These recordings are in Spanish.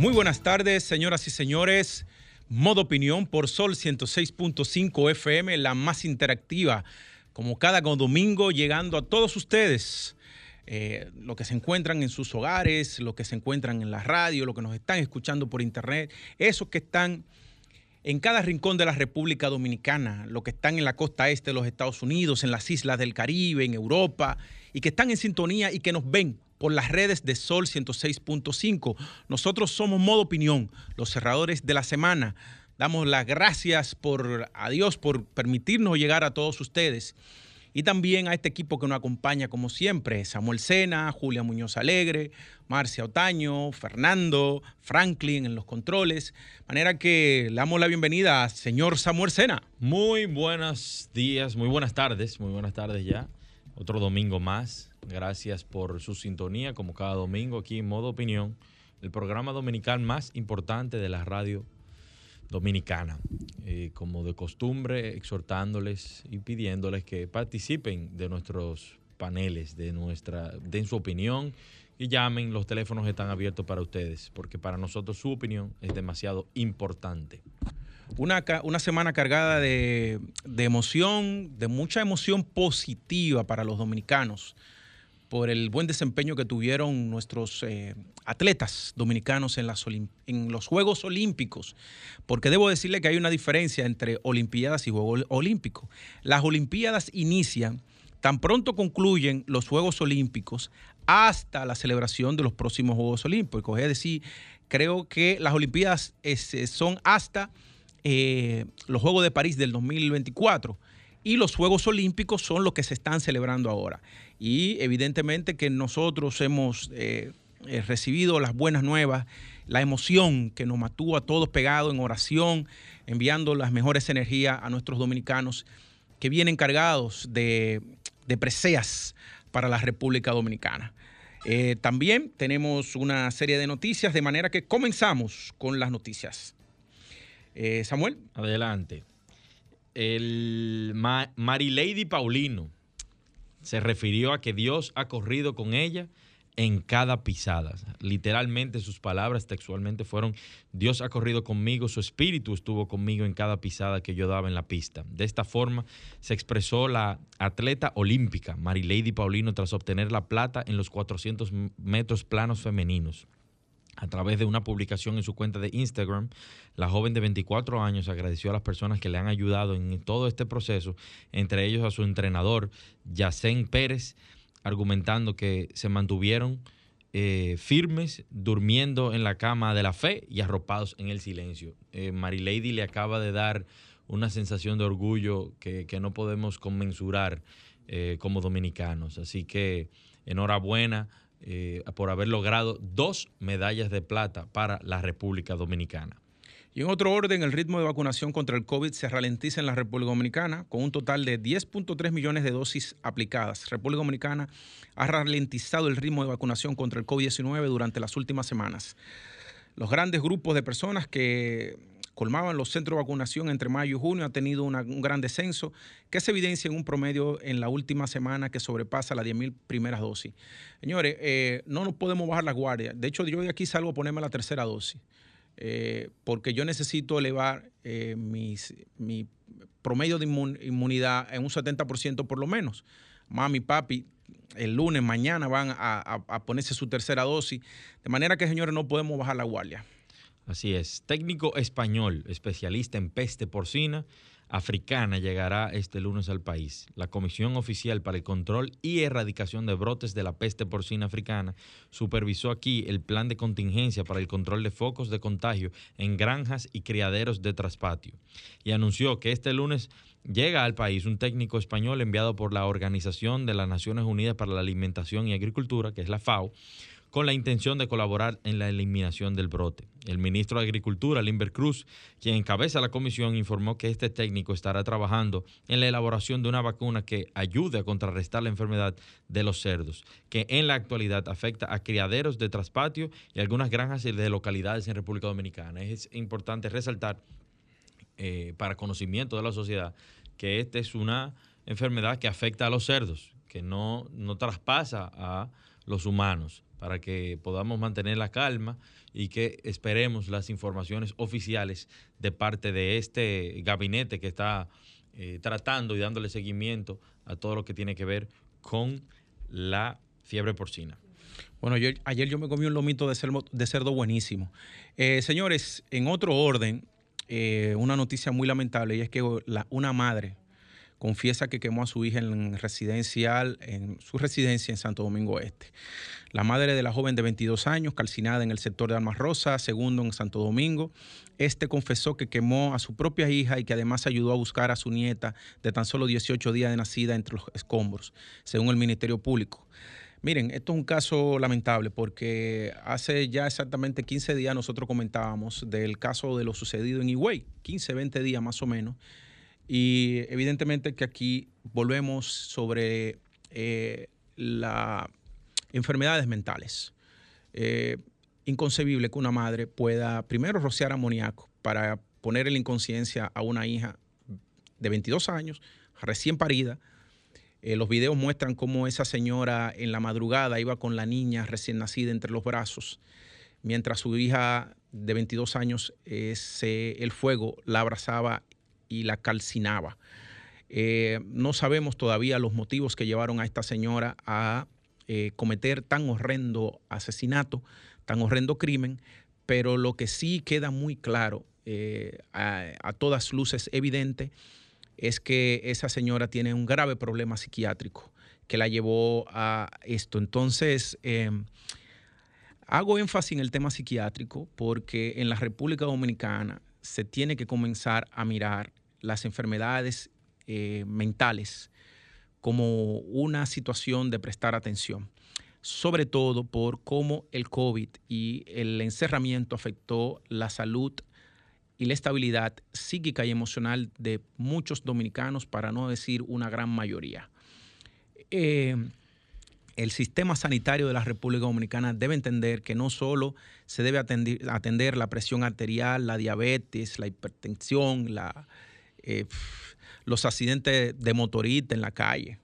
Muy buenas tardes, señoras y señores. Modo Opinión por Sol 106.5 FM, la más interactiva, como cada domingo, llegando a todos ustedes. Eh, lo que se encuentran en sus hogares, lo que se encuentran en la radio, lo que nos están escuchando por internet, esos que están en cada rincón de la República Dominicana, los que están en la costa este de los Estados Unidos, en las islas del Caribe, en Europa, y que están en sintonía y que nos ven por las redes de Sol 106.5. Nosotros somos Modo Opinión, los cerradores de la semana. Damos las gracias por, a Dios por permitirnos llegar a todos ustedes y también a este equipo que nos acompaña como siempre, Samuel Sena, Julia Muñoz Alegre, Marcia Otaño, Fernando, Franklin en los controles. Manera que le damos la bienvenida a señor Samuel Sena. Muy buenos días, muy buenas tardes, muy buenas tardes ya. Otro domingo más. Gracias por su sintonía, como cada domingo aquí en Modo Opinión, el programa dominical más importante de la radio dominicana. Eh, como de costumbre, exhortándoles y pidiéndoles que participen de nuestros paneles, de nuestra, den su opinión y llamen. Los teléfonos están abiertos para ustedes, porque para nosotros su opinión es demasiado importante. Una, una semana cargada de, de emoción, de mucha emoción positiva para los dominicanos por el buen desempeño que tuvieron nuestros eh, atletas dominicanos en, los Juegos Olímpicos, porque debo decirle que hay una diferencia entre Olimpiadas y Juegos Olímpicos. Las Olimpiadas inician, tan pronto concluyen los Juegos Olímpicos, hasta la celebración de los próximos Juegos Olímpicos. Es decir, creo que las Olimpiadas son hasta eh, los Juegos de París del 2024 y los Juegos Olímpicos son los que se están celebrando ahora. Y evidentemente que nosotros hemos eh, eh, recibido las buenas nuevas, la emoción que nos matúa a todos pegados en oración, enviando las mejores energías a nuestros dominicanos que vienen cargados de, preseas para la República Dominicana. También tenemos una serie de noticias, de manera que comenzamos con las noticias. Samuel. Adelante el Marilady Paulino se refirió a que Dios ha corrido con ella en cada pisada. Literalmente sus palabras textualmente fueron, Dios ha corrido conmigo, su espíritu estuvo conmigo en cada pisada que yo daba en la pista. De esta forma se expresó la atleta olímpica Marilady Paulino tras obtener la plata en los 400 metros planos femeninos. A través de una publicación en su cuenta de Instagram, la joven de 24 años agradeció a las personas que le han ayudado en todo este proceso, entre ellos a su entrenador, Yacén Pérez, argumentando que se mantuvieron eh, firmes, durmiendo en la cama de la fe y arropados en el silencio. Eh, Marilady le acaba de dar una sensación de orgullo que, no podemos conmensurar eh, como dominicanos. Así que enhorabuena eh, por haber logrado dos medallas de plata para la República Dominicana. Y en otro orden, el ritmo de vacunación contra el COVID se ralentiza en la República Dominicana con un total de 10.3 millones de dosis aplicadas. República Dominicana ha ralentizado el ritmo de vacunación contra el COVID-19 durante las últimas semanas. Los grandes grupos de personas que colmaban los centros de vacunación entre mayo y junio, ha tenido un gran descenso que se evidencia en un promedio en la última semana que sobrepasa las 10.000 primeras dosis. Señores, eh, no nos podemos bajar la guardia. De hecho, yo de aquí salgo a ponerme la tercera dosis. Eh, porque yo necesito elevar eh, mi promedio de inmunidad en un 70% por lo menos. Mami, papi, el lunes, mañana van a, a ponerse su tercera dosis. De manera que, señores, no podemos bajar la guardia. Así es. Técnico español, especialista en peste porcina africana, llegará este lunes al país. La Comisión Oficial para el Control y Erradicación de Brotes de la Peste Porcina Africana supervisó aquí el plan de contingencia para el control de focos de contagio en granjas y criaderos de traspatio y anunció que este lunes llega al país un técnico español enviado por la Organización de las Naciones Unidas para la Alimentación y Agricultura, que es la FAO, con la intención de colaborar en la eliminación del brote. El ministro de Agricultura, Limber Cruz, quien encabeza la comisión, informó que este técnico estará trabajando en la elaboración de una vacuna que ayude a contrarrestar la enfermedad de los cerdos, que en la actualidad afecta a criaderos de traspatio y algunas granjas de localidades en República Dominicana. Es importante resaltar eh, para conocimiento de la sociedad que esta es una enfermedad que afecta a los cerdos, que no, no traspasa a los humanos, para que podamos mantener la calma y que esperemos las informaciones oficiales de parte de este gabinete que está eh, tratando y dándole seguimiento a todo lo que tiene que ver con la fiebre porcina. Bueno, ayer yo me comí un lomito de cerdo, buenísimo. Eh, señores, en otro orden, eh, una noticia muy lamentable y es que una madre confiesa que quemó a su hija en residencial, en su residencia en Santo Domingo Este. La madre de la joven de 22 años, calcinada en el sector de Almas Rosa, segundo en Santo Domingo, este confesó que quemó a su propia hija y que además ayudó a buscar a su nieta de tan solo 18 días de nacida entre los escombros, según el Ministerio Público. Miren, esto es un caso lamentable porque hace ya exactamente 15 días nosotros comentábamos del caso de lo sucedido en Higüey, 15, 20 días más o menos, y evidentemente que aquí volvemos sobre eh, las enfermedades mentales. Eh, inconcebible que una madre pueda primero rociar amoníaco para poner en la inconsciencia a una hija de 22 años, recién parida. Eh, los videos muestran cómo esa señora en la madrugada iba con la niña recién nacida entre los brazos, mientras su hija de 22 años, el fuego la abrazaba y la calcinaba. Eh, no sabemos todavía los motivos que llevaron a esta señora a eh, cometer tan horrendo asesinato, tan horrendo crimen, pero lo que sí queda muy claro, eh, a, todas luces evidente, es que esa señora tiene un grave problema psiquiátrico que la llevó a esto. Entonces, hago énfasis en el tema psiquiátrico porque en la República Dominicana se tiene que comenzar a mirar las enfermedades eh, mentales como una situación de prestar atención, sobre todo por cómo el COVID y el encerramiento afectó la salud y la estabilidad psíquica y emocional de muchos dominicanos, para no decir una gran mayoría. Eh, el sistema sanitario de la República Dominicana debe entender que no solo se debe atender, atender la presión arterial, la diabetes, la hipertensión, la, eh, los accidentes de motorista en la calle.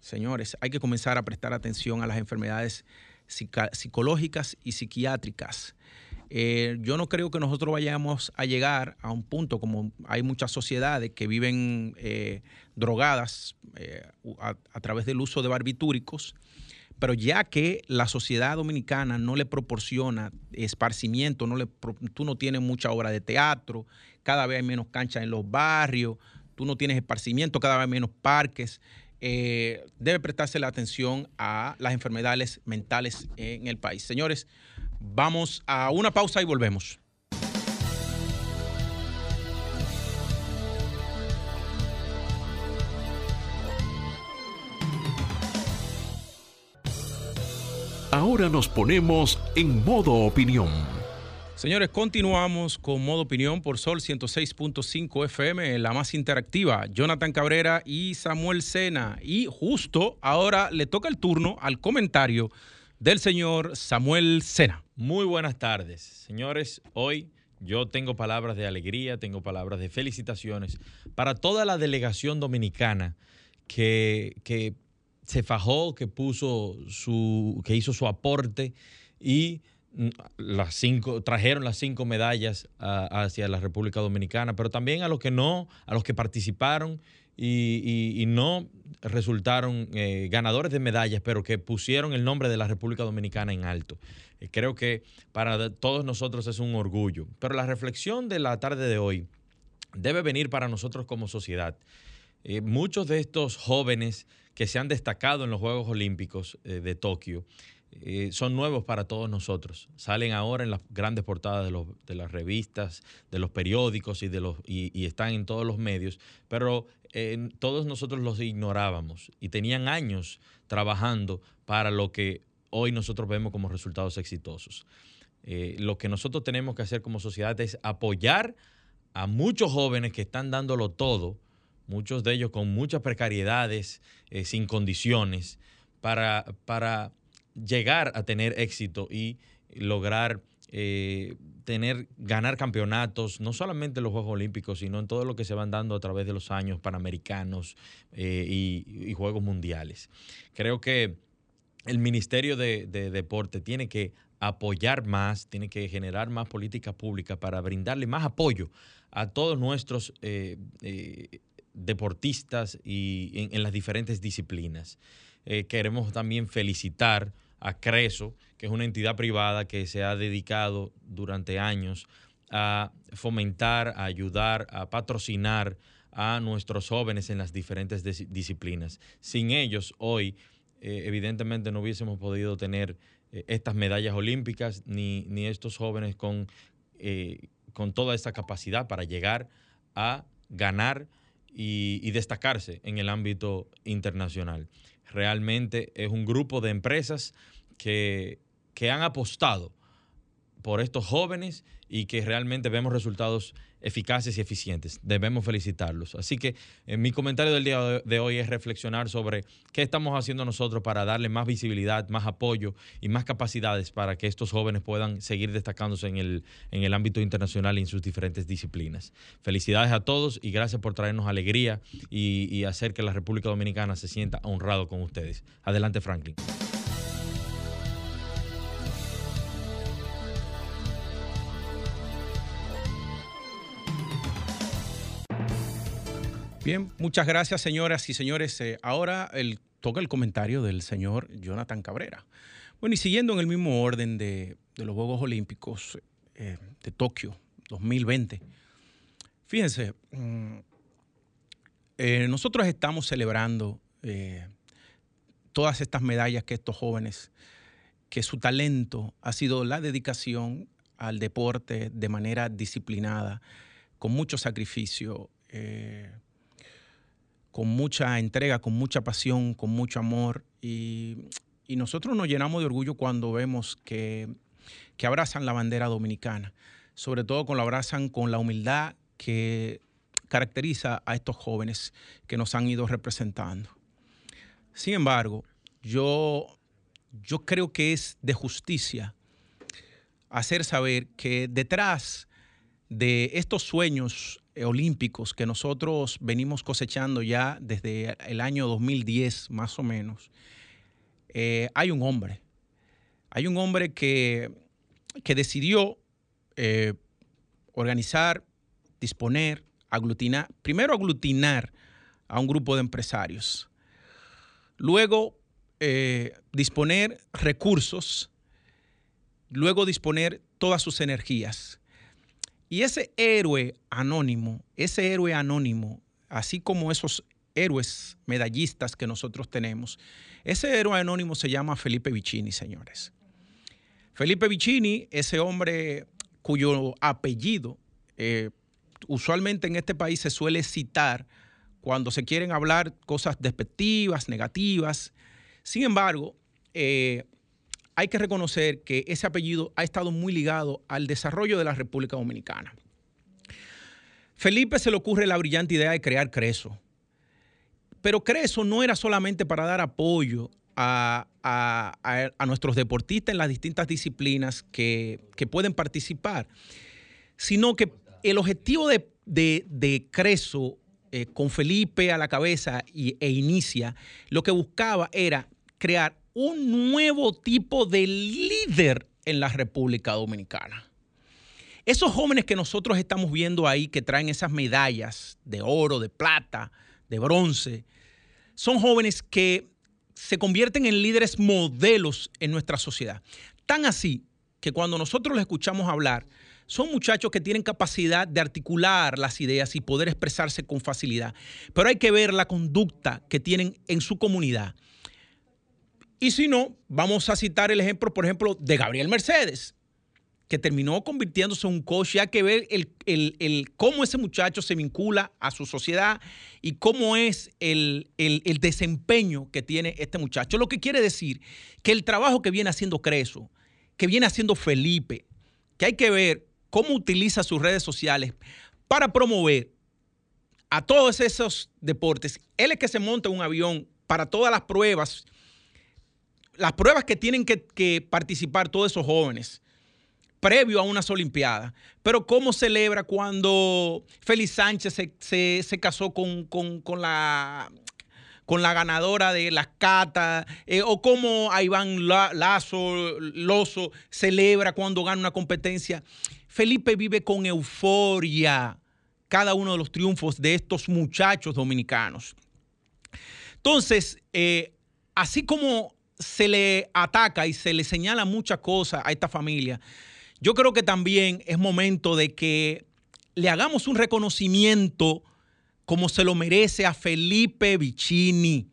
Señores, hay que comenzar a prestar atención a las enfermedades psicológicas y psiquiátricas. Eh, yo no creo que nosotros vayamos a llegar a un punto como hay muchas sociedades que viven eh, drogadas a, través del uso de barbitúricos, pero ya que la sociedad dominicana no le proporciona esparcimiento, no le, tú no tienes mucha obra de teatro, cada vez hay menos canchas en los barrios, tú no tienes esparcimiento, cada vez menos parques. Eh, debe prestarse la atención a las enfermedades mentales en el país. Señores, vamos a una pausa y volvemos. Ahora nos ponemos en modo opinión Señores, continuamos con modo opinión por Sol 106.5 FM, la más interactiva. Jonathan Cabrera y Samuel Sena. Y justo ahora le toca el turno al comentario del señor Samuel Sena. Muy buenas tardes, señores. Hoy yo tengo palabras de alegría, tengo palabras de felicitaciones para toda la delegación dominicana que, que se fajó, que puso su, que hizo su aporte y las cinco, trajeron las cinco medallas hacia la República Dominicana, pero también a los que no, a los que participaron y, no resultaron eh, ganadores de medallas, pero que pusieron el nombre de la República Dominicana en alto. Eh, creo que para todos nosotros es un orgullo. Pero la reflexión de la tarde de hoy debe venir para nosotros como sociedad. Eh, muchos de estos jóvenes que se han destacado en los Juegos Olímpicos de Tokio, eh, son nuevos para todos nosotros. Salen ahora en las grandes portadas de, las revistas, de los periódicos y, de los, y, están en todos los medios, pero todos nosotros los ignorábamos y tenían años trabajando para lo que hoy nosotros vemos como resultados exitosos. Eh, lo que nosotros tenemos que hacer como sociedad es apoyar a muchos jóvenes que están dándolo todo, muchos de ellos con muchas precariedades, eh, sin condiciones, para, para llegar a tener éxito y lograr eh, tener, ganar campeonatos, no solamente en los Juegos Olímpicos, sino en todo lo que se van dando a través de los años panamericanos y, y, Juegos Mundiales. Creo que el Ministerio de, Deporte tiene que apoyar más, tiene que generar más política pública para brindarle más apoyo a todos nuestros eh, eh, deportistas y en, las diferentes disciplinas. Eh, queremos también felicitar a Creso, que es una entidad privada que se ha dedicado durante años a fomentar, a ayudar, a patrocinar a nuestros jóvenes en las diferentes disciplinas. Sin ellos, hoy eh, evidentemente no hubiésemos podido tener eh, estas medallas olímpicas ni, ni estos jóvenes con, con toda esta capacidad para llegar a ganar y, destacarse en el ámbito internacional. Realmente es un grupo de empresas que, que han apostado por estos jóvenes y que realmente vemos resultados eficaces y eficientes. Debemos felicitarlos. Así que eh, mi comentario del día de hoy es reflexionar sobre qué estamos haciendo nosotros para darle más visibilidad, más apoyo y más capacidades para que estos jóvenes puedan seguir destacándose en el, en el ámbito internacional y en sus diferentes disciplinas. Felicidades a todos y gracias por traernos alegría y, y hacer que la República Dominicana se sienta honrado con ustedes. Adelante, Franklin. Bien, muchas gracias, señoras y señores. Eh, ahora toca el comentario del señor Jonathan Cabrera. Bueno, y siguiendo en el mismo orden de, los Juegos Olímpicos eh, de Tokio 2020, fíjense, mm, eh, nosotros estamos celebrando todas estas medallas que estos jóvenes, que su talento ha sido la dedicación al deporte de manera disciplinada, con mucho sacrificio con mucha entrega, con mucha pasión, con mucho amor. Y, nosotros nos llenamos de orgullo cuando vemos que, abrazan la bandera dominicana, sobre todo cuando abrazan con la humildad que caracteriza a estos jóvenes que nos han ido representando. Sin embargo, yo, yo creo que es de justicia hacer saber que detrás de estos sueños olímpicos que nosotros venimos cosechando ya desde el año 2010 más o menos, eh, hay un hombre. Hay un hombre que, que decidió eh, organizar, disponer, aglutinar, primero aglutinar a un grupo de empresarios, luego disponer recursos, luego disponer todas sus energías y ese héroe anónimo, ese héroe anónimo, así como esos héroes medallistas que nosotros tenemos, ese héroe anónimo se llama Felipe Vicini, señores. Felipe Vicini, ese hombre cuyo apellido eh, usualmente en este país se suele citar cuando se quieren hablar cosas despectivas, negativas. Sin embargo, eh, hay que reconocer que ese apellido ha estado muy ligado al desarrollo de la República Dominicana. Felipe se le ocurre la brillante idea de crear Creso. Pero Creso no era solamente para dar apoyo a, nuestros deportistas en las distintas disciplinas que, pueden participar, sino que el objetivo de, Creso, eh, con Felipe a la cabeza e inicia, lo que buscaba era crear un nuevo tipo de líder en la República Dominicana. Esos jóvenes que nosotros estamos viendo ahí, que traen esas medallas de oro, de plata, de bronce, son jóvenes que se convierten en líderes modelos en nuestra sociedad. Tan así que cuando nosotros les escuchamos hablar, son muchachos que tienen capacidad de articular las ideas y poder expresarse con facilidad. Pero hay que ver la conducta que tienen en su comunidad. Y si no, vamos a citar el ejemplo, por ejemplo, de Gabriel Mercedes. que terminó convirtiéndose en un coach, y hay que ver el, el- el- cómo ese muchacho se vincula a su sociedad y cómo es el, el- desempeño que tiene este muchacho. Lo que quiere decir que el trabajo que viene haciendo Creso, que viene haciendo Felipe, que hay que ver cómo utiliza sus redes sociales para promover a todos esos deportes. Él es que se monta un avión para todas las pruebas, las pruebas que tienen que, que participar todos esos jóvenes previo a unas Olimpiadas. Pero cómo celebra cuando Félix Sánchez se, se- se casó con, con- con la con la ganadora de las catas, eh, o cómo Iván La- Lazo, Lozo celebra cuando gana una competencia. Felipe vive con euforia cada uno de los triunfos de estos muchachos dominicanos. Entonces, eh, así como se le ataca y se le señala muchas cosas a esta familia, yo creo que también es momento de que le hagamos un reconocimiento como se lo merece a Felipe Vicini.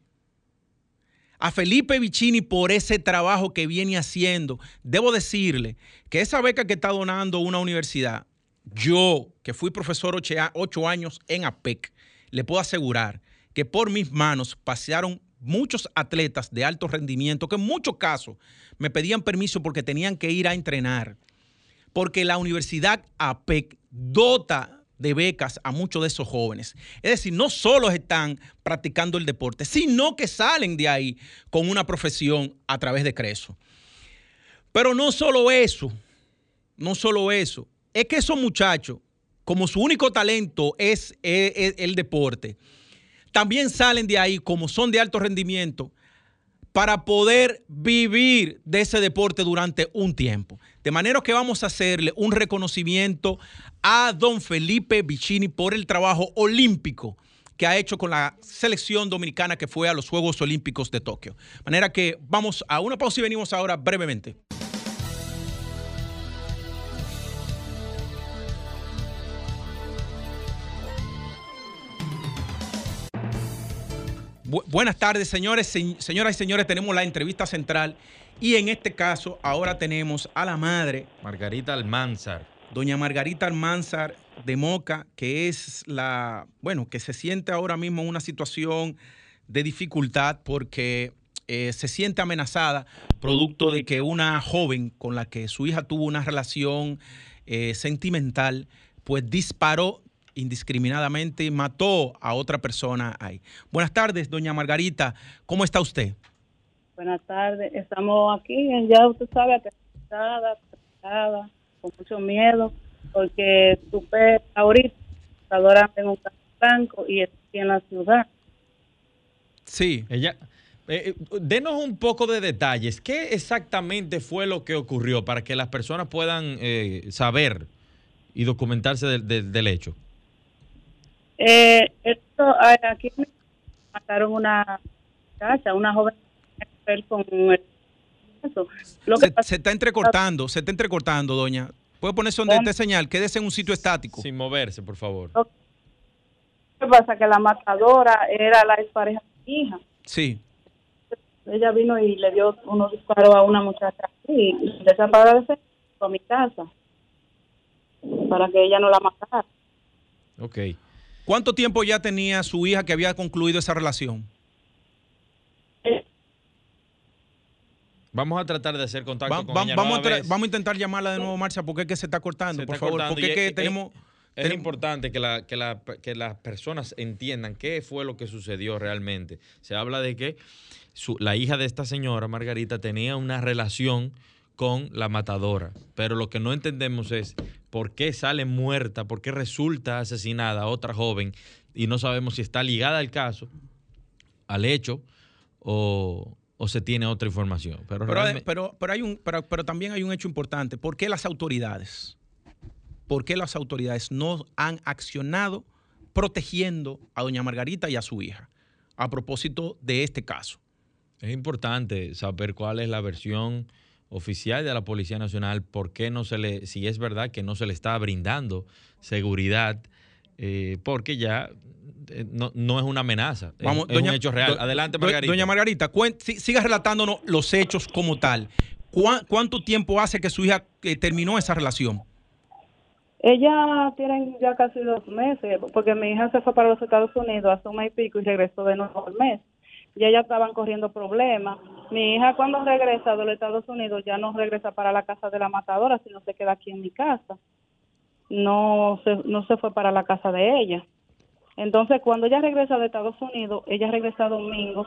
A Felipe Vicini por ese trabajo que viene haciendo. Debo decirle que esa beca que está donando una universidad, yo, que fui profesor ocho, años en APEC, le puedo asegurar que por mis manos pasearon muchos atletas de alto rendimiento que en muchos casos me pedían permiso porque tenían que ir a entrenar. Porque la Universidad APEC dota de becas a muchos de esos jóvenes. Es decir, no solo están practicando el deporte, sino que salen de ahí con una profesión a través de Creso. Pero no solo eso, no solo eso, es que esos muchachos, como su único talento es, es el deporte, también salen de ahí como son de alto rendimiento para poder vivir de ese deporte durante un tiempo. De manera que vamos a hacerle un reconocimiento a don Felipe Vicini por el trabajo olímpico que ha hecho con la selección dominicana que fue a los Juegos Olímpicos de Tokio. De manera que vamos a una pausa y venimos ahora brevemente. Bu- buenas tardes, señores, se- señoras y señores. Tenemos la entrevista central y en este caso ahora tenemos a la madre, Margarita Almanzar. doña Margarita Almanzar de Moca, que es la, bueno, que se siente ahora mismo en una situación de dificultad porque eh, se siente amenazada producto de que una joven con la que su hija tuvo una relación eh, sentimental, pues disparó indiscriminadamente mató a otra persona ahí. Buenas tardes, doña Margarita. ¿Cómo está usted? Buenas tardes, estamos aquí, ya usted sabe, aterrorizada, aterrorizada, con mucho miedo, porque supe ahorita, ahora tengo un carro blanco y estoy en la ciudad. Sí. Ella, eh, eh, denos un poco de detalles. ¿Qué exactamente fue lo que ocurrió para que las personas puedan eh, saber y documentarse del- del- del hecho? Eh, esto, ah, aquí me mataron una muchacha, una joven con el- eso. Lo que Se, pasa se está entrecortando, se está entrecortando, doña. ¿Puede ponerse donde esté señal? Quédese en un sitio estático. Sin moverse, por favor. lo que pasa que la matadora era la expareja de mi hija. Sí. ella vino y le dio unos disparos a una muchacha y de esa para a mi casa para que ella no la matara. Ok. ¿Cuánto tiempo ya tenía su hija que había concluido esa relación? Vamos a tratar de hacer contacto Va- con va- ella vamos, a vez. vamos a intentar llamarla de nuevo, Marcia, porque es que se está cortando, Se por está favor. cortando Porque es que es- tenemos... Es tenemos- importante que, la, que, la- que las personas entiendan qué fue lo que sucedió realmente. Se habla de que su- la hija de esta señora, Margarita, tenía una relación con la matadora, pero lo que no entendemos es por qué sale muerta, por qué resulta asesinada otra joven y no sabemos si está ligada al caso, al hecho o, o se tiene otra información. Pero, Pero, realmente- pero, pero, hay un, pero, pero también hay un hecho importante. ¿Por qué las autoridades? ¿Por qué las autoridades no han accionado protegiendo a doña Margarita y a su hija a propósito de este caso? Es importante saber cuál es la versión oficial de la Policía Nacional, por qué no se le, si es verdad que no se le está brindando seguridad, eh, porque ya eh, no, no es una amenaza, es- Vamos, es, doña- un hecho real. do- Adelante, Margarita. Doña Margarita, cuen- si- siga relatándonos los hechos como tal. ¿Cuá- ¿Cuánto tiempo hace que su hija eh, terminó esa relación? Ella tiene ya casi dos meses, porque mi hija se fue para los Estados Unidos hace un mes y pico y regresó de nuevo al mes. Y ellas estaban corriendo problemas. Mi hija cuando regresa de los Estados Unidos ya no regresa para la casa de la matadora, sino se queda aquí en mi casa. No se, no se fue para la casa de ella. Entonces, cuando ella regresa de Estados Unidos, ella regresa domingo.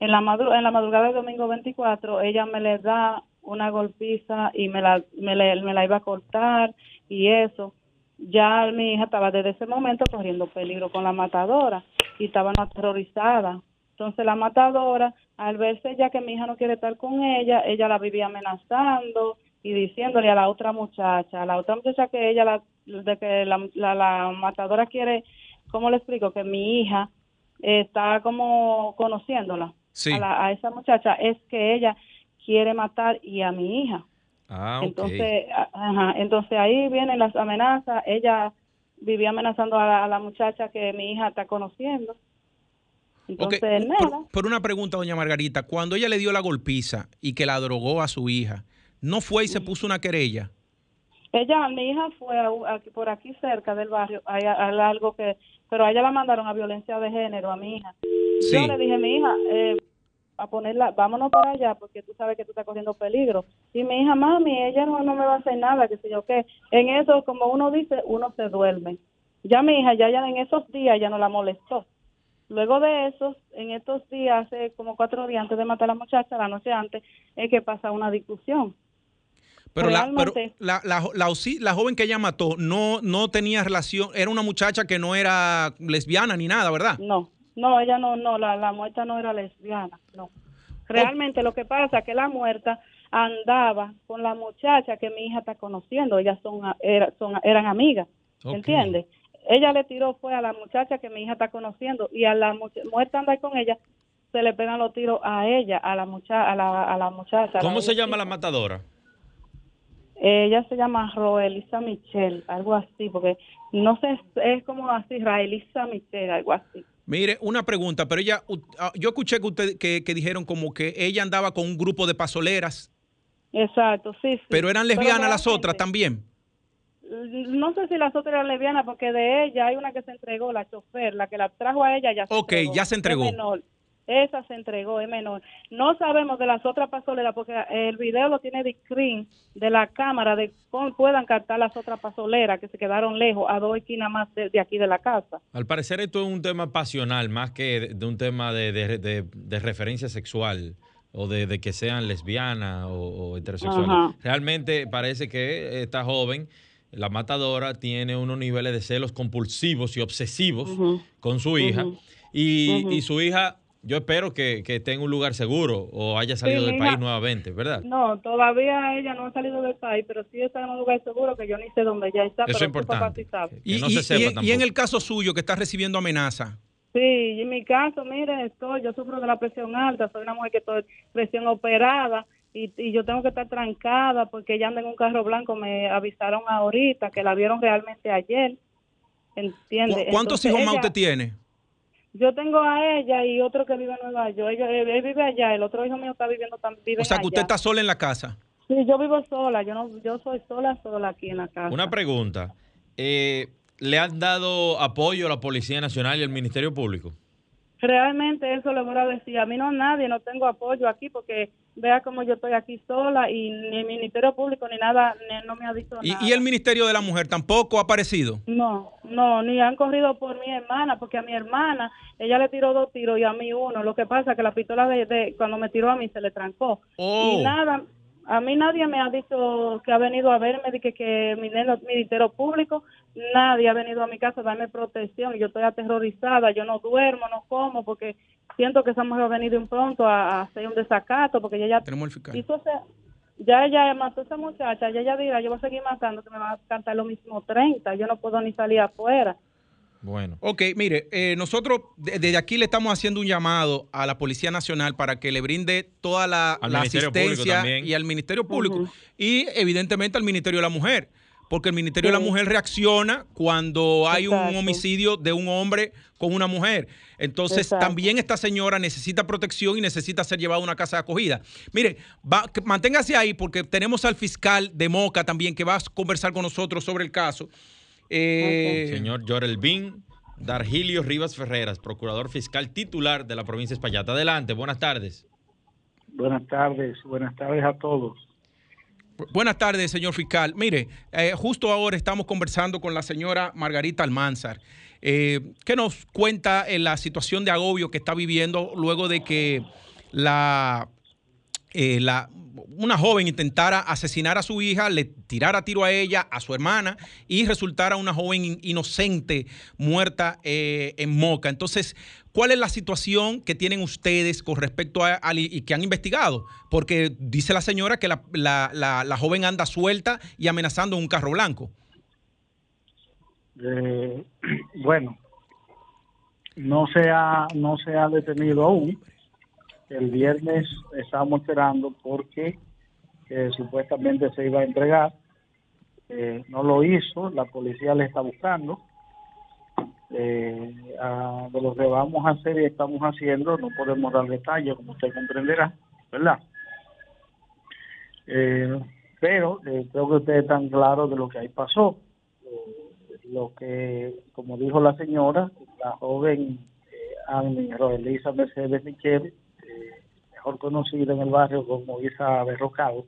En la, madru- en la madrugada del domingo 24, ella me le da una golpiza y me la, me, la iba a cortar y eso. Ya mi hija estaba desde ese momento corriendo peligro con la matadora y estaban aterrorizada. Entonces la matadora, al verse ya que mi hija no quiere estar con ella, ella la vivía amenazando y diciéndole a la otra muchacha, a la otra muchacha que ella, la, de que la, la, la matadora quiere, ¿cómo le explico? Que mi hija está como conociéndola Sí. a, la- a esa muchacha, es que ella quiere matar y a mi hija. Ah. Entonces, ajá, entonces ahí vienen las amenazas. Ella vivía amenazando a la, a la muchacha que mi hija está conociendo. Entonces, nada. una pregunta, doña Margarita, cuando ella le dio la golpiza y que la drogó a su hija, ¿no fue y se puso una querella? Ella, mi hija fue a- a- por aquí cerca del barrio, hay algo que, pero a ella la mandaron a violencia de género, a mi hija. Sí. Yo le dije, mi hija, eh, a ponerla, vámonos para allá porque tú sabes que tú estás corriendo peligro. Y mi hija, mami, ella no, no me va a hacer nada, que sé yo qué. En eso, como uno dice, uno se duerme. Ya mi hija, ya, ya en esos días ya no la molestó. Luego de eso, en estos días, hace como cuatro días antes de matar a la muchacha, la noche antes, es que pasa una discusión. Pero, la, pero la, la, joven que ella mató no, no tenía relación, era una muchacha que no era lesbiana ni nada, ¿verdad? No, no, ella no, no, la, la muerta no era lesbiana, no. Realmente lo que pasa es que la muerta andaba con la muchacha que mi hija está conociendo, ellas son, era- son eran amigas, Ok. ¿entiendes? Ella le tiró fue a la muchacha que mi hija está conociendo y a la muerta andar con ella se le pegan los tiros a ella, a la muchacha, a la, a la muchacha. ¿Cómo la se llama la matadora? Ella se llama Roelisa Michelle, algo así, porque no sé, es como así, Raelisa Michelle, algo así. Mire, una pregunta, pero ella, ah, yo escuché que, usted, que, que dijeron como que ella andaba con un grupo de pasoleras, Exacto, sí, sí. pero eran lesbianas las otras también. No sé si las otras eran lesbianas, porque de ella hay una que se entregó, la chofer, la que la trajo a ella ya se Ok, entregó. ya se entregó. Es menor. Esa se entregó, es menor. No sabemos de las otras pasoleras, porque el video lo tiene de screen de la cámara, de cómo puedan captar las otras pasoleras que se quedaron lejos, a dos esquinas más de, de aquí de la casa. Al parecer esto es un tema pasional más que de, de un tema de, de- referencia sexual o de, de que sean lesbianas o, o heterosexuales. Ajá. Realmente parece que esta joven, la matadora, tiene unos niveles de celos compulsivos y obsesivos con su hija. Y, y su hija, yo espero que, que esté en un lugar seguro o haya salido Sí, del país nuevamente, ¿verdad? No, todavía ella no ha salido del país, pero sí está en un lugar seguro que yo ni sé dónde ella está, Eso es pero importante. sabe. Que no y- se sepa y- y en el caso suyo, que está recibiendo amenaza, Sí, y en mi caso, mire, estoy, yo sufro de la presión alta, soy una mujer que estoy presión operada y, y yo tengo que estar trancada porque ella anda en un carro blanco, me avisaron ahorita que la vieron realmente ayer, ¿entiende? ¿cu- ¿cuántos Entonces, hijos más ella- usted tiene? Yo tengo a ella y otro que vive en Nueva York, él vive allá, el otro hijo mío está viviendo también, O sea, que usted está sola en la casa. Sí, yo vivo sola, yo no, yo soy sola, sola aquí en la casa. Una pregunta. Eh, ¿Le han dado apoyo a la Policía Nacional y al Ministerio Público? Realmente eso le voy a decir. A mí no nadie, no tengo apoyo aquí porque vea como yo estoy aquí sola y ni el Ministerio Público ni nada, ni- no me ha dicho Y, nada. y el Ministerio de la Mujer tampoco ha aparecido. No, no, ni han corrido por mi hermana, porque a mi hermana ella le tiró dos tiros y a mí uno. Lo que pasa es que la pistola de, de- cuando me tiró a mí se le trancó. Oh. Y nada, a mí nadie me ha dicho que ha venido a verme, de que, que mi Ministerio Público, nadie ha venido a mi casa a darme protección. Yo estoy aterrorizada, yo no duermo, no como, porque siento que esa mujer ha venido un pronto a, a hacer un desacato, porque ella ya Tenemos el fiscal. hizo ese- ya ella mató a esa muchacha, ya ella dirá, yo voy a seguir matando, que me va a cantar lo mismo 30, yo no puedo ni salir afuera. Bueno. Ok, mire, eh, nosotros de- desde aquí le estamos haciendo un llamado a la Policía Nacional para que le brinde toda la, asistencia y al Ministerio Público y evidentemente al Ministerio de la Mujer, porque el Ministerio de la. Mujer reacciona cuando hay un homicidio de un hombre con una mujer. Entonces, Exacto. también esta señora necesita protección y necesita ser llevada a una casa de acogida. Mire, va, que- manténgase ahí porque tenemos al fiscal de Moca también que va a conversar con nosotros sobre el caso. Eh, Señor Jorel Bin Dargilio Rivas Ferreras, procurador fiscal titular de la provincia de Espaillat. Adelante, buenas tardes. Buenas tardes, buenas tardes a todos. Buenas tardes, señor fiscal. Mire, eh, justo ahora estamos conversando con la señora Margarita Almanzar, eh, que nos cuenta eh, la situación de agobio que está viviendo luego de que la, eh, la- una joven intentara asesinar a su hija, le tirara tiro a ella, a su hermana, y resultara una joven in- inocente muerta eh, en Moca. Entonces, ¿cuál es la situación que tienen ustedes con respecto a, y que han investigado? Porque dice la señora que la, la- la- joven anda suelta y amenazando en un carro blanco. Eh, bueno, no se ha no se ha detenido aún. El viernes estábamos esperando porque eh, supuestamente se iba a entregar. Eh, no lo hizo, la policía le está buscando. Eh, de lo que vamos a hacer y estamos haciendo, no podemos dar detalles, como usted comprenderá, ¿verdad? Pero creo que ustedes están claros de lo que ahí pasó. Lo que, como dijo la señora, la joven Annie Roelisa Mercedes Michel, mejor conocida en el barrio como Isa Berrocado,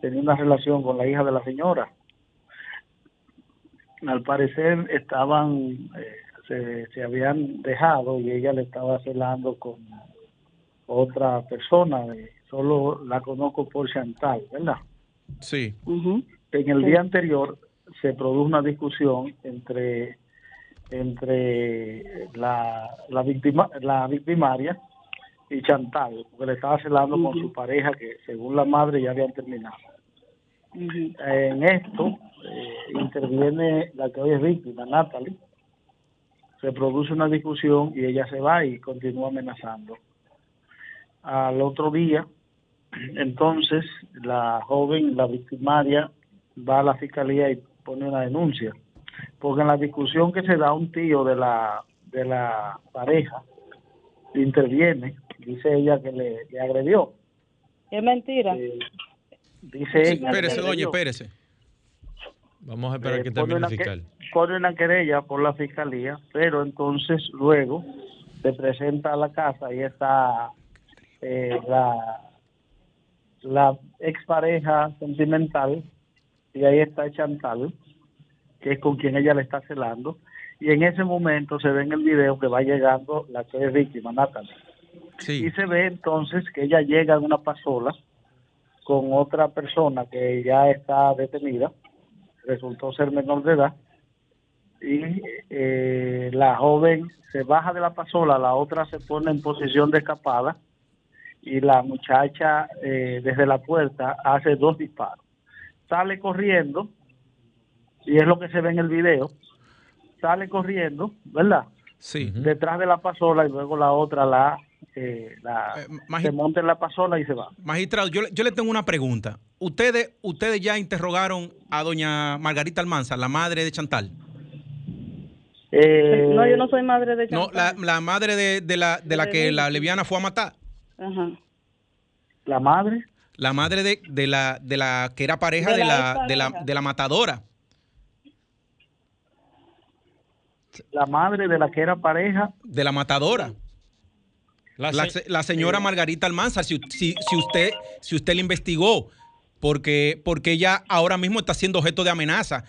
tenía una relación con la hija de la señora. Al parecer estaban, eh, se, se habían dejado y ella le estaba celando con otra persona, eh, solo la conozco por Chantal, ¿verdad? Sí. En el Sí. día anterior se produjo una discusión entre entre la, la, víctima, la victimaria y Chantal, porque le estaba celando con su pareja que según la madre ya habían terminado. En esto eh, interviene la que hoy es víctima, Natalie. Se produce una discusión y ella se va y continúa amenazando. Al otro día, entonces, la joven, la victimaria, va a la fiscalía y pone una denuncia. Porque en la discusión que se da un tío de la, de la pareja, interviene, dice ella que le, le agredió. Es mentira. Eh, dice Sí, ella. que espérese, doña, espérese. Vamos a esperar Eh, que termine el una que- fiscal. pone una querella por la fiscalía, pero entonces luego se presenta a la casa y está eh, la, la expareja sentimental y ahí está Chantal, que es con quien ella le está celando, y en ese momento se ve en el video que va llegando la que es víctima, Natalie. Sí. Y se ve entonces que ella llega en una pasola con otra persona que ya está detenida, resultó ser menor de edad, y eh, la joven se baja de la pasola, la otra se pone en posición de escapada y la muchacha eh, desde la puerta hace dos disparos. Sale corriendo, y es lo que se ve en el video, sale corriendo, ¿verdad? Sí. Detrás de la pasola y luego la otra la, eh, la Eh, se monta en la pasola y se va. Magistrado, yo, le- yo le tengo una pregunta. ¿Ustedes, ustedes ya interrogaron a doña Margarita Almanza, la madre de Chantal? Eh, no, yo no soy madre de No, la, Chantal. la madre de, de la, de la que la leviana fue a matar. Ajá. La madre, La madre de, de la, de la que era pareja De de la la, de la, de la matadora. La madre de la que era pareja, De la matadora. La La, se- se- la señora Margarita Almanzar, si, si, si usted, si usted la investigó, porque, porque ella ahora mismo está siendo objeto de amenaza.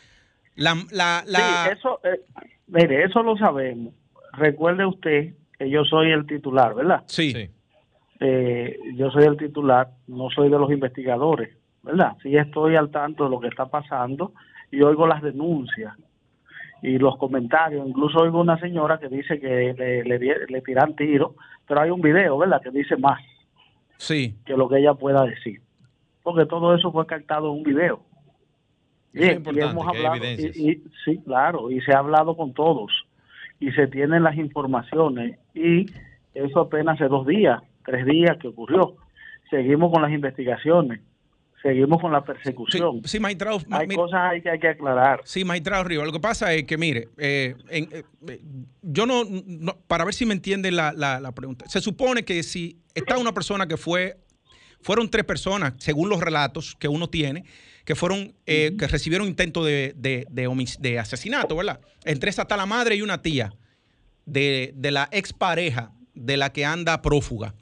La, la, la- sí, eso, eh, mire, eso lo sabemos. Recuerde usted que yo soy el titular, ¿verdad? sí, sí. Eh, yo soy el titular, no soy de los investigadores, ¿verdad? Sí estoy al tanto de lo que está pasando y oigo las denuncias y los comentarios. Incluso oigo una señora que dice que le, le, tiran tiro, pero hay un video, ¿verdad? Que dice más. sí. que lo que ella pueda decir. Porque todo eso fue captado en un video. Es Bien, y importante, hemos que hay hablado, evidencias. y, y- sí, claro, y se ha hablado con todos, y se tienen las informaciones, y eso apenas hace dos días, tres días que ocurrió. Seguimos con las investigaciones. Seguimos con la persecución. Sí, magistrado. Hay mire- cosas que hay que aclarar. Sí, magistrado Rivas. Lo que pasa es que, mire, eh, en- eh, yo no, no- para ver si me entiende la, la- la pregunta. Se supone que si está una persona que fue, fueron tres personas, según los relatos que uno tiene, que fueron, eh, que recibieron intento de, de, de asesinato, ¿verdad? Entre esa está la madre y una tía de, de la expareja de la que anda prófuga.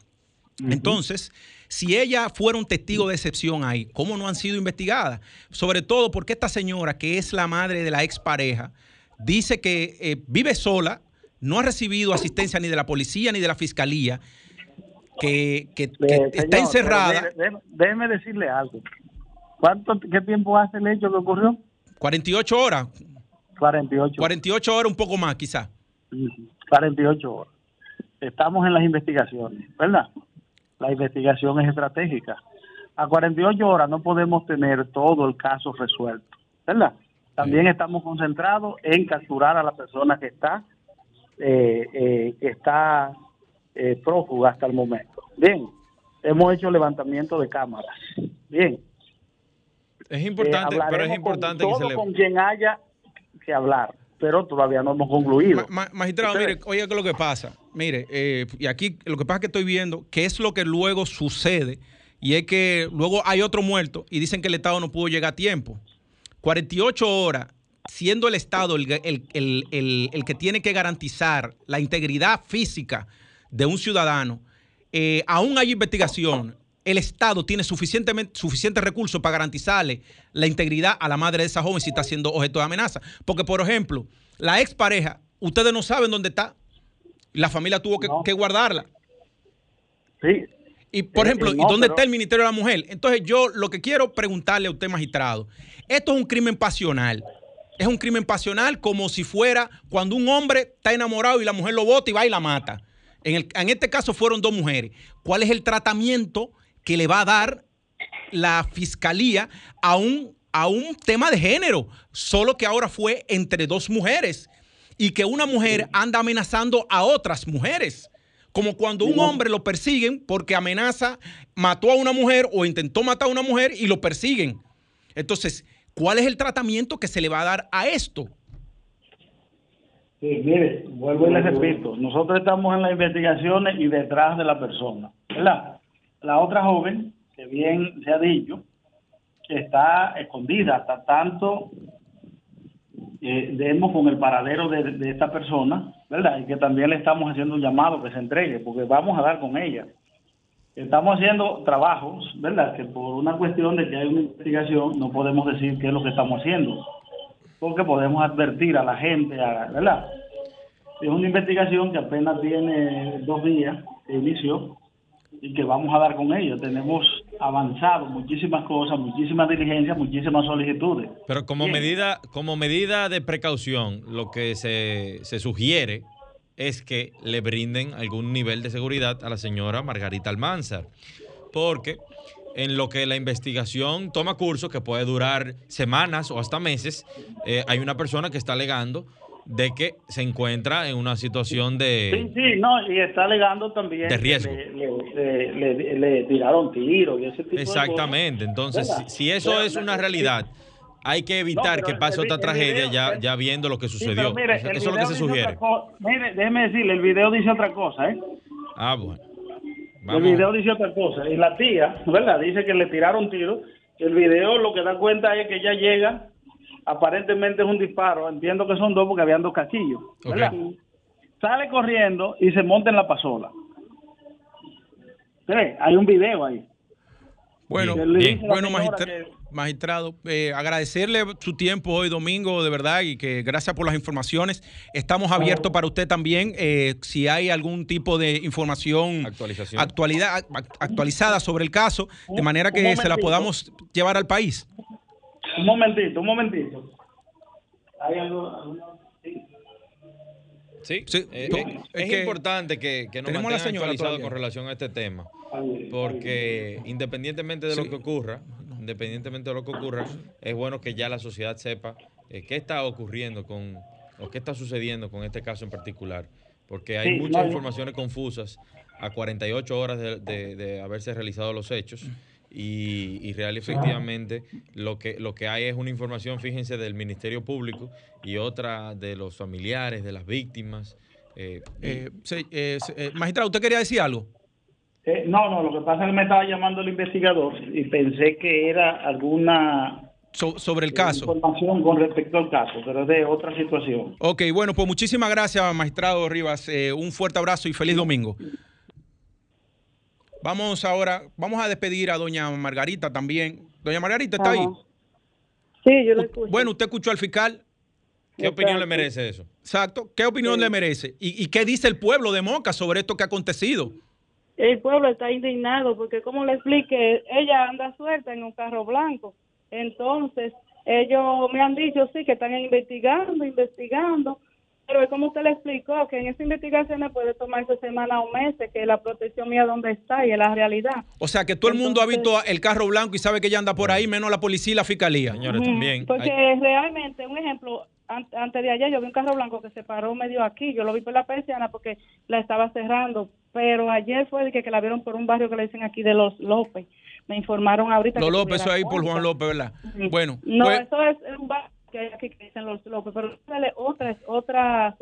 Entonces, si ellas fueron testigos de excepción ahí, ¿cómo no han sido investigadas? Sobre todo porque esta señora, que es la madre de la expareja, dice que eh, vive sola, no ha recibido asistencia ni de la policía ni de la fiscalía, que, que- que Eh, está señor, encerrada. déjeme decirle algo. ¿Cuánto, ¿Qué tiempo hace el hecho que ocurrió? 48 horas, 48. 48 horas, un poco más quizás. Ujú, 48 horas. Estamos en las investigaciones, ¿verdad? La investigación es estratégica. A 48 horas no podemos tener todo el caso resuelto, ¿verdad? También estamos concentrados en capturar a la persona que está eh, eh, que está eh, prófuga hasta el momento. Bien, hemos hecho levantamiento de cámaras. Bien, Es eh, importante, pero es importante con que se le... con quien haya que hablar, pero todavía no hemos concluido. Ma- ma- magistrado, mire, oiga que lo que pasa. Mire, eh, y aquí lo que pasa es que estoy viendo qué es lo que luego sucede. Y es que luego hay otro muerto y dicen que el Estado no pudo llegar a tiempo. 48 horas, siendo el Estado el, el- el- el- el que tiene que garantizar la integridad física de un ciudadano, eh, aún hay investigación. El Estado tiene suficientemente, suficientes recursos para garantizarle la integridad a la madre de esa joven si está siendo objeto de amenaza. Porque, por ejemplo, la expareja, ustedes no saben dónde está. La familia tuvo que, No. que guardarla. Sí, Y, por Eh, ejemplo, eh, ¿y no, dónde pero- está el Ministerio de la Mujer? Entonces, yo lo que quiero preguntarle a usted, magistrado, esto es un crimen pasional. Es un crimen pasional como si fuera cuando un hombre está enamorado y la mujer lo bota y va y la mata. En, el- en este caso fueron dos mujeres. ¿Cuál es el tratamiento que le va a dar la fiscalía a un, a un tema de género? Solo que ahora fue entre dos mujeres y que una mujer anda amenazando a otras mujeres. Como cuando un hombre lo persiguen porque amenaza, mató a una mujer o intentó matar a una mujer y lo persiguen. Entonces, ¿cuál es el tratamiento que se le va a dar a esto? Sí, mire, vuelvo y le repito, nosotros estamos en las investigaciones y detrás de la persona, ¿verdad? La otra joven, que bien se ha dicho, está escondida, hasta tanto eh, demos con el paradero de, esta persona, ¿verdad? Y que también le estamos haciendo un llamado que se entregue, porque vamos a dar con ella. Estamos haciendo trabajos, ¿verdad? Que por una cuestión de que hay una investigación no podemos decir qué es lo que estamos haciendo porque podemos advertir a la gente, ¿verdad? Es una investigación que apenas tiene dos días que inició y que vamos a dar con ello. Tenemos avanzado muchísimas cosas, muchísimas diligencias, muchísimas solicitudes. Pero como Bien. medida, como medida de precaución, lo que se, se sugiere es que le brinden algún nivel de seguridad a la señora Margarita Almanzar. Porque en lo que la investigación toma curso, que puede durar semanas o hasta meses, eh, hay una persona que está alegando de que se encuentra en una situación Sí, de... sí, no, y está alegando también De que riesgo. Le, le- le- le- le tiraron tiros y ese tipo de cosas. Exactamente. Entonces, si, eso Pero- es una realidad, hay que evitar que pase el- otra el tragedia video- ya, ya viendo lo que Sí, sucedió. mire, eso es lo que se sugiere. Mire, déjeme decirle, el video dice otra cosa, ¿eh? Ah, bueno. El video dice otra cosa. Y la tía, ¿verdad? Dice que le tiraron tiro. El video lo que da cuenta es que ella llega, aparentemente es un disparo. Entiendo que son dos porque habían dos cachillos. Sale corriendo y se monta en la pasola. Sí, hay un video ahí. Bueno, Bien, bueno magistra- que- magistrado, eh, agradecerle su tiempo hoy domingo, de verdad, y que gracias por las informaciones. Estamos abiertos para usted también, eh, si hay algún tipo de información Actualización. actualidad, ac- actualizada sobre el caso, de manera que se la podamos llevar al país. Un momentito, un momentito. Hay algo- sí. Sí, Sí, eh, eh, es es, que importante que, que nos tenemos la señora actualizados todavía. con relación a este tema, porque independientemente de Sí. lo que ocurra, independientemente de lo que ocurra, es bueno que ya la sociedad sepa eh, qué está ocurriendo con o qué está sucediendo con este caso en particular, porque hay Sí, muchas no, informaciones confusas a 48 horas de, de- de haberse realizado los hechos y, y real y efectivamente lo que, lo que hay es una información, fíjense, del Ministerio Público y otra de los familiares, de las víctimas. Eh, eh, eh, eh magistrado, ¿usted quería decir algo? Eh, no, no, lo que pasa es que me estaba llamando el investigador y pensé que era alguna sobre el caso. Información con respecto al caso, pero de otra situación. Ok, bueno, pues muchísimas gracias, magistrado Rivas. un fuerte abrazo y feliz domingo. Vamos ahora, vamos a despedir a doña Margarita también. Doña Margarita, ¿está ahí? Sí, yo lo escucho. Bueno, usted escuchó al fiscal. ¿Qué opinión le merece eso? Exacto. ¿Qué opinión le merece? ¿Y, qué dice el pueblo de Moca sobre esto que ha acontecido? El pueblo está indignado porque, como le explique, ella anda suelta en un carro blanco. Entonces, ellos me han dicho, sí, que están investigando, investigando, pero como usted le explicó, que en esa investigación puede tomarse semanas o meses, que la protección mía dónde está y es la realidad. O sea, que todo el mundo ha visto el carro blanco y sabe que ella anda por ahí, menos la policía y la fiscalía. Señores, también. Porque realmente, un ejemplo, antes de ayer yo vi un carro blanco que se paró medio aquí, yo lo vi por la persiana porque la estaba cerrando, pero ayer fue de que, que la vieron por un barrio que le dicen aquí de los López. Me informaron ahorita. Los López, eso ahí por Juan López, ¿verdad? Bueno. No, pues eso es un barrio que hay aquí que dicen los López, pero otra, otra,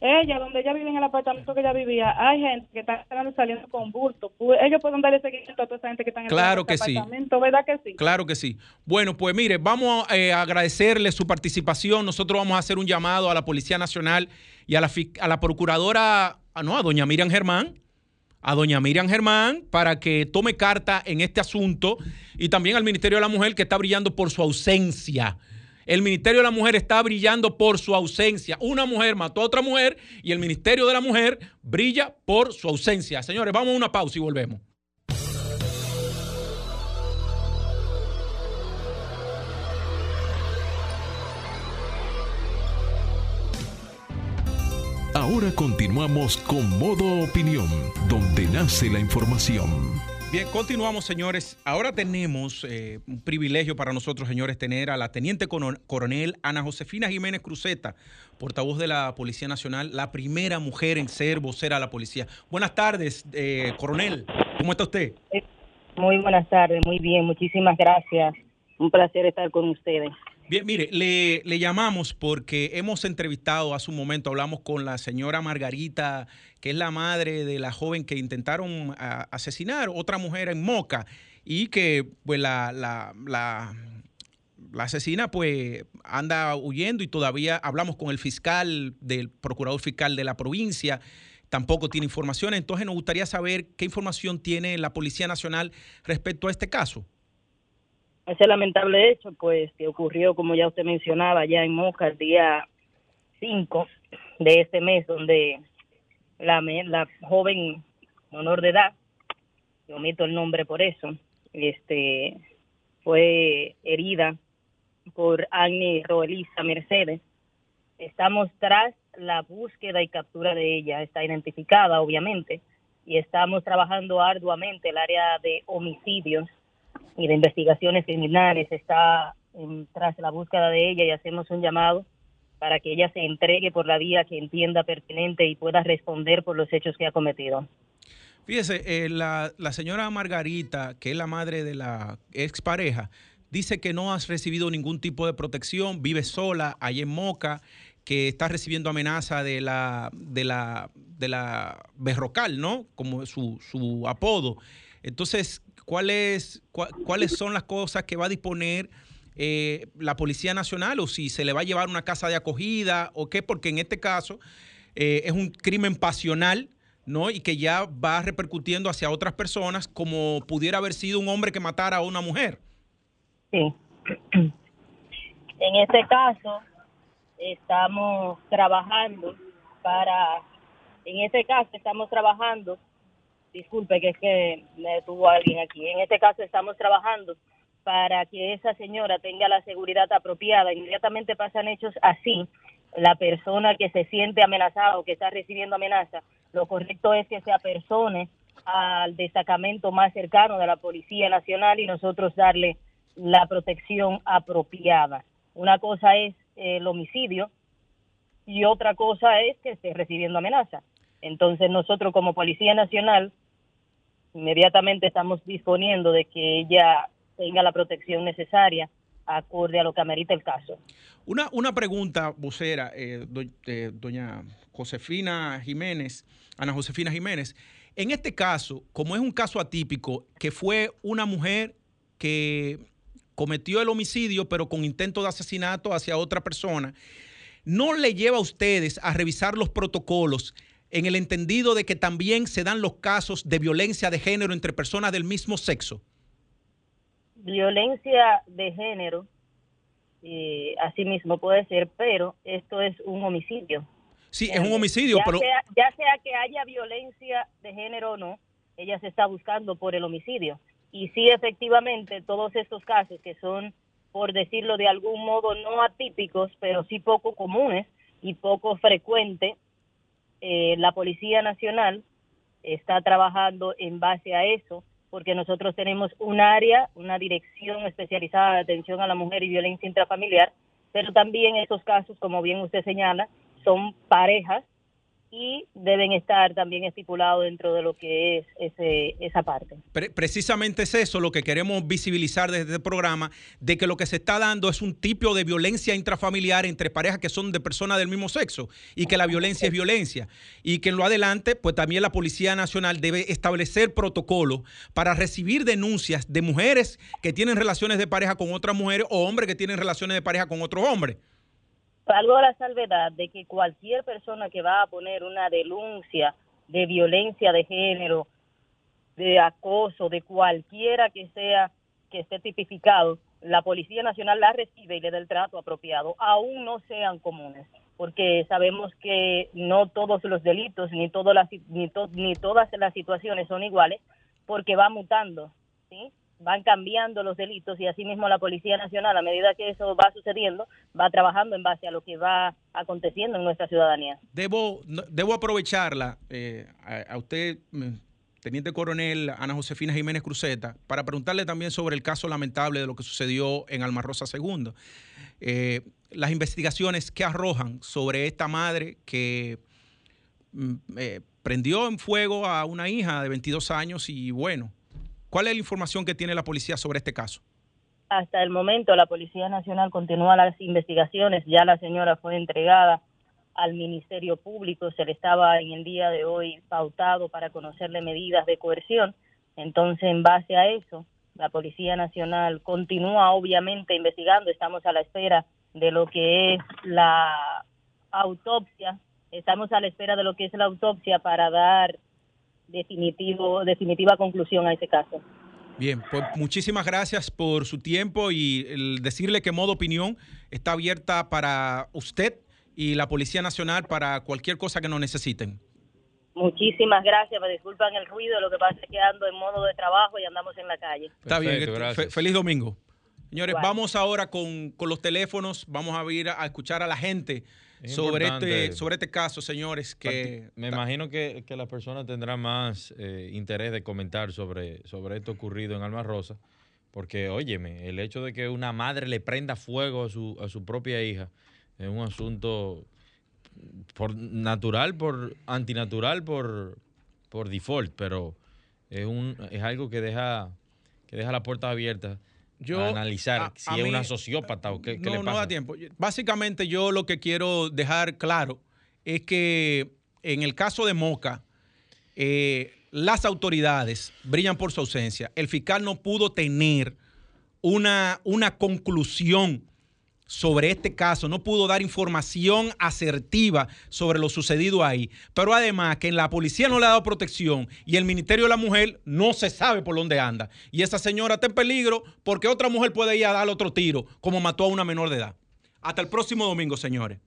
ella, donde ella vive en el apartamento que ella vivía, hay gente que está saliendo con bulto. Ellos pueden darle seguimiento a toda esa gente que está en claro el que apartamento, ¿verdad que sí? Claro que sí. Bueno, pues mire, vamos eh, a agradecerle su participación. Nosotros vamos a hacer un llamado a la Policía Nacional y a la, a la Procuradora, ah, no, a doña Miriam Germán, a doña Miriam Germán para que tome carta en este asunto y también al Ministerio de la Mujer que está brillando por su ausencia. El Ministerio de la Mujer está brillando por su ausencia. Una mujer mató a otra mujer y el Ministerio de la Mujer brilla por su ausencia. Señores, vamos a una pausa y volvemos. Ahora continuamos con Modo Opinión, donde nace la información. Bien, continuamos, señores. Ahora tenemos eh, un privilegio para nosotros, señores, tener a la teniente coronel Ana Josefina Jiménez Cruzeta, portavoz de la Policía Nacional, la primera mujer en ser vocera de la policía. Buenas tardes, eh, coronel. ¿Cómo está usted? Muy buenas tardes, muy bien, muchísimas gracias. Un placer estar con ustedes. Bien, mire, le, llamamos porque hemos entrevistado hace un momento, hablamos con la señora Margarita, que es la madre de la joven que intentaron asesinar, otra mujer en Moca, y que pues la, la, la, la, asesina pues anda huyendo y todavía hablamos con el fiscal, del procurador fiscal de la provincia, tampoco tiene información, entonces nos gustaría saber qué información tiene la Policía Nacional respecto a este caso. Ese lamentable hecho, pues, que ocurrió, como ya usted mencionaba, ya en Moca el día 5 de este mes, donde la, la joven menor de edad, omito el nombre por eso, este fue herida por Agni Roelisa Mercedes. Estamos tras la búsqueda y captura de ella, está identificada obviamente, y estamos trabajando arduamente el área de homicidios y de investigaciones criminales está tras la búsqueda de ella y hacemos un llamado para que ella se entregue por la vía que entienda pertinente y pueda responder por los hechos que ha cometido. Fíjese, eh, la, la, señora Margarita, que es la madre de la expareja, dice que no has recibido ningún tipo de protección, vive sola ahí en Moca, que está recibiendo amenaza de la, de la, de la Berrocal, ¿no? Como su, su apodo. Entonces, ¿cuáles, ¿cuáles son las cosas que va a disponer eh, la Policía Nacional o si se le va a llevar una casa de acogida o qué? Porque en este caso eh, es un crimen pasional. ¿no? Y que ya va repercutiendo hacia otras personas como pudiera haber sido un hombre que matara a una mujer. Sí. En este caso, estamos trabajando para, en este caso estamos trabajando disculpe que es que me tuvo alguien aquí. En este caso estamos trabajando para que esa señora tenga la seguridad apropiada. Inmediatamente pasan hechos así. La persona que se siente amenazada o que está recibiendo amenaza, lo correcto es que se apersone al destacamento más cercano de la Policía Nacional y nosotros darle la protección apropiada. Una cosa es el homicidio y otra cosa es que esté recibiendo amenaza. Entonces nosotros como Policía Nacional inmediatamente estamos disponiendo de que ella tenga la protección necesaria acorde a lo que amerita el caso. Una, una pregunta, vocera, eh, eh, doña Josefina Jiménez, Ana Josefina Jiménez. En este caso, como es un caso atípico, que fue una mujer que cometió el homicidio, pero con intento de asesinato hacia otra persona, ¿no le lleva a ustedes a revisar los protocolos en el entendido de que también se dan los casos de violencia de género entre personas del mismo sexo? Violencia de género, eh, así mismo puede ser, pero esto es un homicidio. Sí, es un homicidio, ya pero... Sea, ya sea que haya violencia de género o no, ella se está buscando por el homicidio. Y sí, efectivamente, todos estos casos que son, por decirlo de algún modo, no atípicos, pero sí poco comunes y poco frecuentes, eh, la Policía Nacional está trabajando en base a eso, porque nosotros tenemos un área, una dirección especializada de atención a la mujer y violencia intrafamiliar, pero también esos casos, como bien usted señala, son parejas y deben estar también estipulados dentro de lo que es ese, esa parte. precisamente es eso lo que queremos visibilizar desde este programa, de que lo que se está dando es un tipo de violencia intrafamiliar entre parejas que son de personas del mismo sexo y que la violencia es violencia y que en lo adelante pues también la Policía Nacional debe establecer protocolos para recibir denuncias de mujeres que tienen relaciones de pareja con otras mujeres o hombres que tienen relaciones de pareja con otros hombres salvo la salvedad de que cualquier persona que va a poner una denuncia de violencia de género, de acoso, de cualquiera que sea que esté tipificado, la Policía Nacional la recibe y le da el trato apropiado, aún no sean comunes, porque sabemos que no todos los delitos ni, todas las, ni, ni todas las situaciones son iguales, porque va mutando, ¿sí? Van cambiando los delitos y asimismo la Policía Nacional, a medida que eso va sucediendo, va trabajando en base a lo que va aconteciendo en nuestra ciudadanía. Debo, debo aprovecharla eh, a, usted, mm, Teniente Coronel Ana Josefina Jiménez Cruzeta, para preguntarle también sobre el caso lamentable de lo que sucedió en Alma Rosa II. Eh, las investigaciones que arrojan sobre esta madre que mm, eh, prendió en fuego a una hija de 22 años y bueno, ¿Cuál es la información que tiene la policía sobre este caso? Hasta el momento la Policía Nacional continúa las investigaciones. Ya la señora fue entregada al Ministerio Público. Se le estaba en el día de hoy pautado para conocerle medidas de coerción. Entonces, en base a eso, la Policía Nacional continúa obviamente investigando. Estamos a la espera de lo que es la autopsia. Estamos a la espera de lo que es la autopsia para dar definitivo, definitiva conclusión a ese caso. Bien, pues muchísimas gracias por su tiempo y el decirle que Modo Opinión está abierta para usted y la Policía Nacional para cualquier cosa que nos necesiten. Muchísimas gracias, me disculpan el ruido, lo que pasa es que ando en modo de trabajo y andamos en la calle. Está bien, este, feliz domingo. Señores, vamos ahora con, con, los teléfonos, vamos a ir a escuchar a la gente sobre este, sobre este caso, señores. que Me imagino que, que las personas tendrán más eh, interés de comentar sobre, sobre esto ocurrido en Alma Rosa, porque, óyeme, el hecho de que una madre le prenda fuego a su, a su propia hija es un asunto por natural, por antinatural, por, por default, pero es, un, es algo que deja, que deja la puerta abierta yo, analizar si es una sociópata o qué, no, le pasa. No da tiempo. Básicamente yo lo que quiero dejar claro es que en el caso de Moca, eh, las autoridades brillan por su ausencia. El fiscal no pudo tener una, una conclusión sobre este caso, no pudo dar información asertiva sobre lo sucedido ahí. Pero además que en la policía no le ha dado protección y el Ministerio de la Mujer no se sabe por dónde anda. Y esa señora está en peligro porque otra mujer puede ir a darle otro tiro, como mató a una menor de edad. Hasta el próximo domingo, señores.